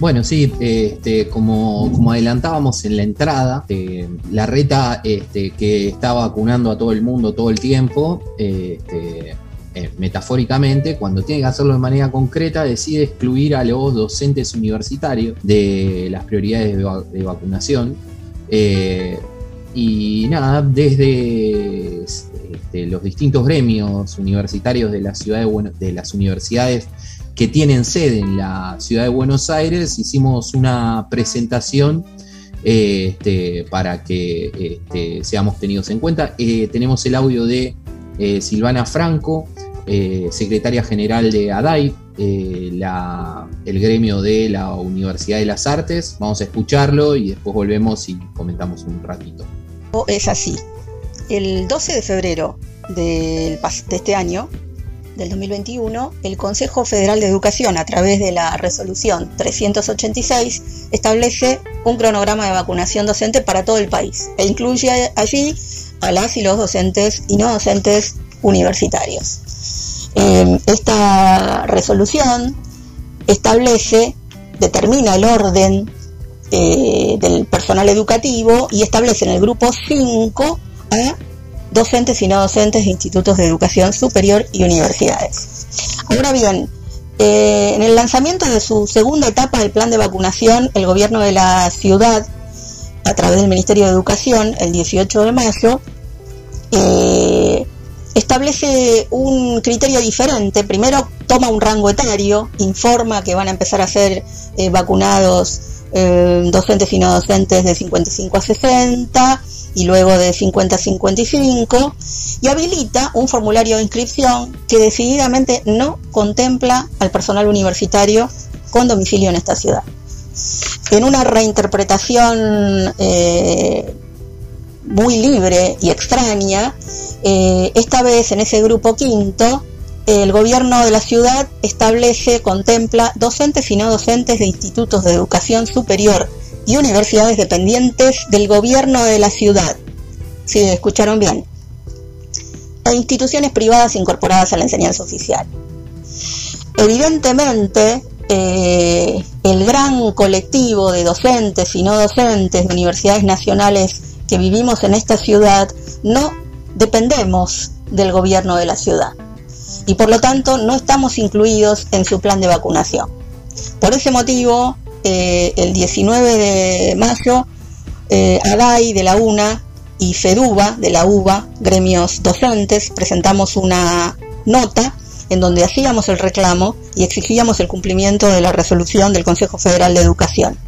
Bueno, sí, este, como, adelantábamos en la entrada, eh, la reta este, que está vacunando a todo el mundo todo el tiempo, este, eh, metafóricamente, cuando tiene que hacerlo de manera concreta, decide excluir a los docentes universitarios de las prioridades de, vacunación. Eh, y nada, desde este, los distintos gremios universitarios de la ciudad de, de las universidades que tienen sede en la ciudad de Buenos Aires, hicimos una presentación eh, este, para que este, seamos tenidos en cuenta. Eh, tenemos el audio de eh, Silvana Franco, secretaria general de ADAI, el gremio de la Universidad de las Artes. Vamos a escucharlo y después volvemos y comentamos un ratito. Es así. El 12 de febrero de este año del 2021, el Consejo Federal de Educación, a través de la resolución 386, establece un cronograma de vacunación docente para todo el país e incluye allí a las y los docentes y no docentes universitarios. Eh, esta resolución establece, determina el orden eh, del personal educativo y establece en el grupo 5 a docentes y no docentes de institutos de educación superior y universidades. Ahora bien, eh, en el lanzamiento de su segunda etapa del plan de vacunación, el gobierno de la ciudad, a través del Ministerio de Educación, el 18 de mayo, eh, establece un criterio diferente. Primero toma un rango etario, informa que van a empezar a ser eh, vacunados docentes y no docentes de 55 a 60, y luego de 50 a 55 y habilita un formulario de inscripción que decididamente no contempla al personal universitario con domicilio en esta ciudad. En una reinterpretación eh, muy libre y extraña, eh, esta vez en ese grupo quinto, el gobierno de la ciudad establece, contempla docentes y no docentes de institutos de educación superior y universidades dependientes del gobierno de la ciudad. Si escucharon bien. E instituciones privadas incorporadas a la enseñanza oficial. Evidentemente, eh, el gran colectivo de docentes y no docentes de universidades nacionales que vivimos en esta ciudad no dependemos del gobierno de la ciudad y por lo tanto no estamos incluidos en su plan de vacunación. Por ese motivo, eh, el 19 de mayo, eh, ADAI de la UNA y FEDUBA de la UBA, gremios docentes, presentamos una nota en donde hacíamos el reclamo y exigíamos el cumplimiento de la resolución del Consejo Federal de Educación.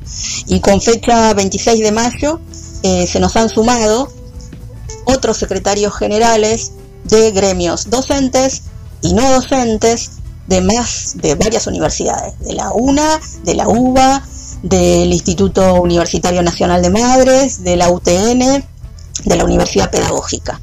Y con fecha 26 de mayo eh, se nos han sumado otros secretarios generales de gremios docentes y no docentes de más de varias universidades, de la UNA, de la UBA, del Instituto Universitario Nacional de Madres, de la UTN, de la Universidad Pedagógica.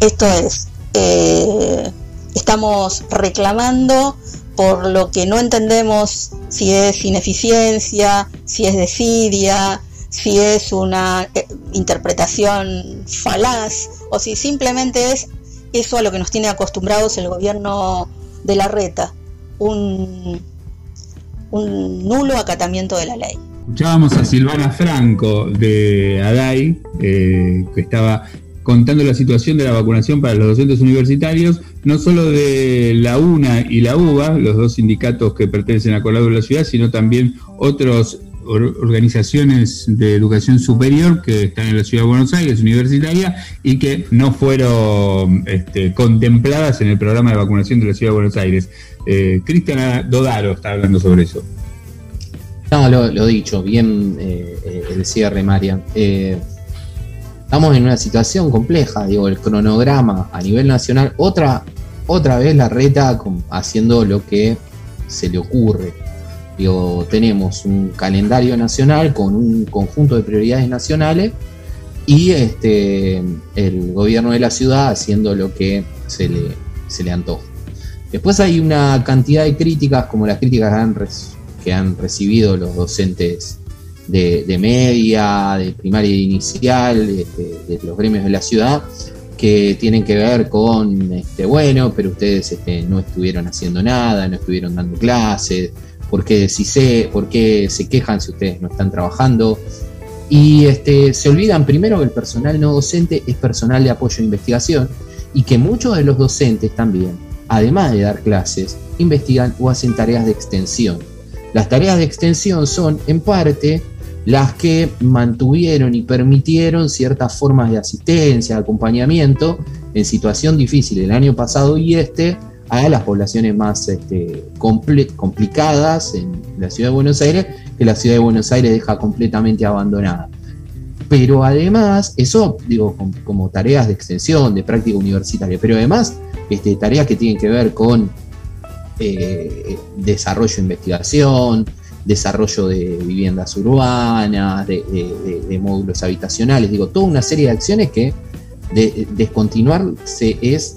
Esto es, eh, estamos reclamando por lo que no entendemos si es ineficiencia, si es desidia, si es una eh, interpretación falaz o si simplemente es eso a lo que nos tiene acostumbrados el gobierno de la reta, un, un nulo acatamiento de la ley. Escuchábamos a Silvana Franco de ADAI, eh, que estaba contando la situación de la vacunación para los docentes universitarios, no solo de la UNA y la UBA, los dos sindicatos que pertenecen a Colado de la ciudad, sino también otros organizaciones de educación superior que están en la ciudad de Buenos Aires, universitaria, y que no fueron este, contempladas en el programa de vacunación de la ciudad de Buenos Aires. Eh, Cristian Dodaro está hablando sobre eso. No, lo, dicho, bien eh, eh, el cierre, María. estamos en una situación compleja, digo, el cronograma a nivel nacional, otra, otra vez la reta haciendo lo que se le ocurre tenemos un calendario nacional con un conjunto de prioridades nacionales y este, el gobierno de la ciudad haciendo lo que se le, se le antoja. Después hay una cantidad de críticas, como las críticas que han, recibido los docentes de, media, de primaria e inicial, este, de, los gremios de la ciudad, que tienen que ver con, este, bueno, pero ustedes este, no estuvieron haciendo nada, no estuvieron dando clases, ¿Por qué, si sé, ¿Por qué se quejan si ustedes no están trabajando? Y este, se olvidan primero que el personal no docente es personal de apoyo e investigación y que muchos de los docentes también, además de dar clases, investigan o hacen tareas de extensión. Las tareas de extensión son, en parte, las que mantuvieron y permitieron ciertas formas de asistencia, de acompañamiento en situación difícil el año pasado y este a las poblaciones más este, complicadas en la ciudad de Buenos Aires, que la ciudad de Buenos Aires deja completamente abandonada. Pero además, eso digo, como, tareas de extensión, de práctica universitaria, pero además este, tareas que tienen que ver con eh, desarrollo de investigación, desarrollo de viviendas urbanas, de, módulos habitacionales, digo, toda una serie de acciones que de, descontinuarse es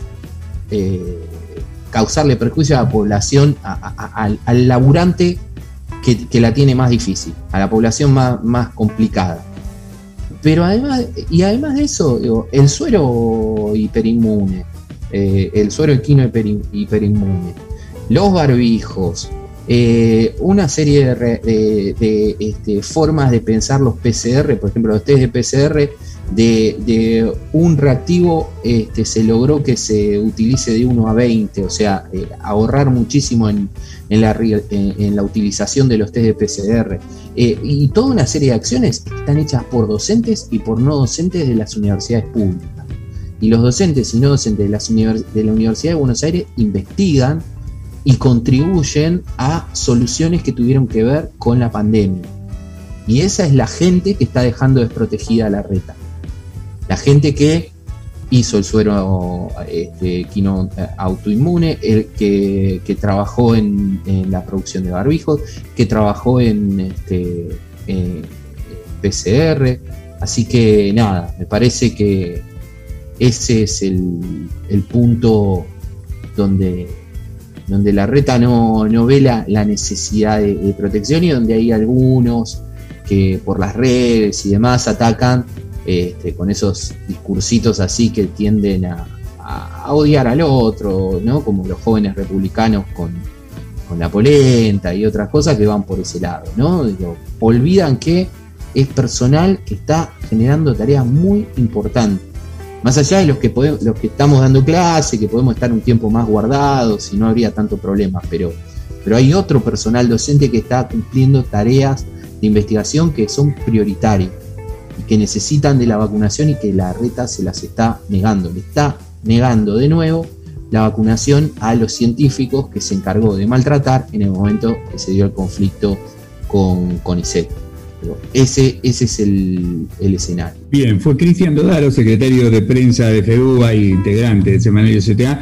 eh, causarle perjuicio a la población, al, laburante que, la tiene más difícil, a la población más, complicada. Pero además, y además de eso, el suero hiperinmune, eh, el suero equino hiperinmune, los barbijos, eh, una serie de, este, formas de pensar los PCR, por ejemplo, los test de PCR de, un reactivo este, se logró que se utilice de 1 a 20, o sea, eh, ahorrar muchísimo en, la, utilización de los test de PCR. Eh, y toda una serie de acciones están hechas por docentes y por no docentes de las universidades públicas. Y los docentes y no docentes de, de la Universidad de Buenos Aires investigan y contribuyen a soluciones que tuvieron que ver con la pandemia. Y esa es la gente que está dejando desprotegida la reta. La gente que hizo el suero este, eh, autoinmune, el que, trabajó en, la producción de barbijos, que trabajó en este, PCR. Así que nada, me parece que ese es el, el punto donde, donde la reta no, no ve la, necesidad de protección y donde hay algunos que por las redes y demás atacan este, con esos discursitos así que tienden a, odiar al otro, ¿no? Como los jóvenes republicanos con, la polenta y otras cosas que van por ese lado, ¿no? olvidan que es personal que está generando tareas muy importantes. Más allá de los que, podemos, los que estamos dando clase, que podemos estar un tiempo más guardados y no habría tanto problema, pero, pero hay otro personal docente que está cumpliendo tareas de investigación que son prioritarias que necesitan de la vacunación y que la reta se las está negando. Le está negando de nuevo la vacunación a los científicos que se encargó de maltratar en el momento que se dio el conflicto con CONICET. Ese, ese es el, escenario. Bien, fue Cristian Dodaro, secretario de prensa de FEDUBA e integrante del semanario CTA,